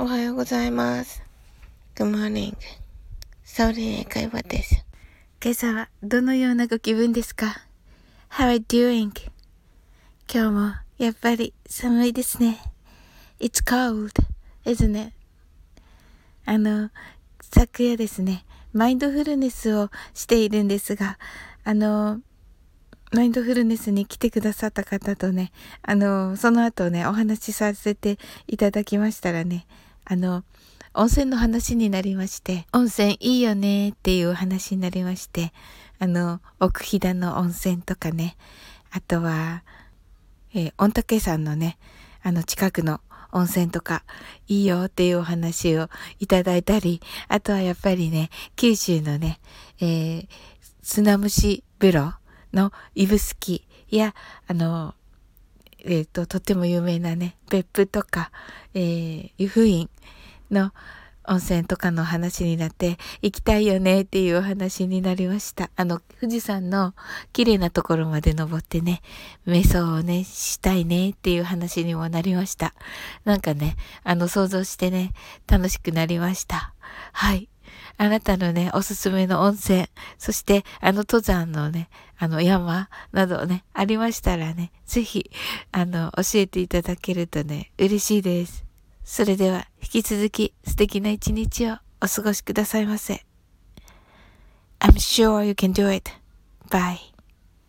おはようございます。Good morning. サウリン英会話です。今朝はどのようなご気分ですか ?How are you doing? 今日もやっぱり寒いですね。It's cold, isn't it? あの、昨夜ですね、マインドフルネスをしているんですが、あの、マインドフルネスに来てくださった方とね、あの、その後ね、お話しさせていただきましたらね、あの、温泉の話になりまして、温泉いいよねっていう話になりまして、あの、奥飛騨の温泉とかね、あとは、えー、御嶽山のね、あの近くの温泉とかいいよっていうお話をいただいたり、あとはやっぱりね、九州のね、えー、砂蒸し風呂の指宿や、あの、えっ、ー、と、とっても有名なね、別府とか、えー、湯布院の温泉とかの話になって、行きたいよねっていうお話になりました。あの、富士山の綺麗なところまで登ってね、瞑想をね、したいねっていう話にもなりました。なんかね、あの、想像してね、楽しくなりました。はい。あなたのね、おすすめの温泉、そしてあの登山のね、あの山などね、ありましたらね、ぜひ、あの、教えていただけるとね、嬉しいです。それでは、引き続き素敵な一日をお過ごしくださいませ。I'm sure you can do it. Bye.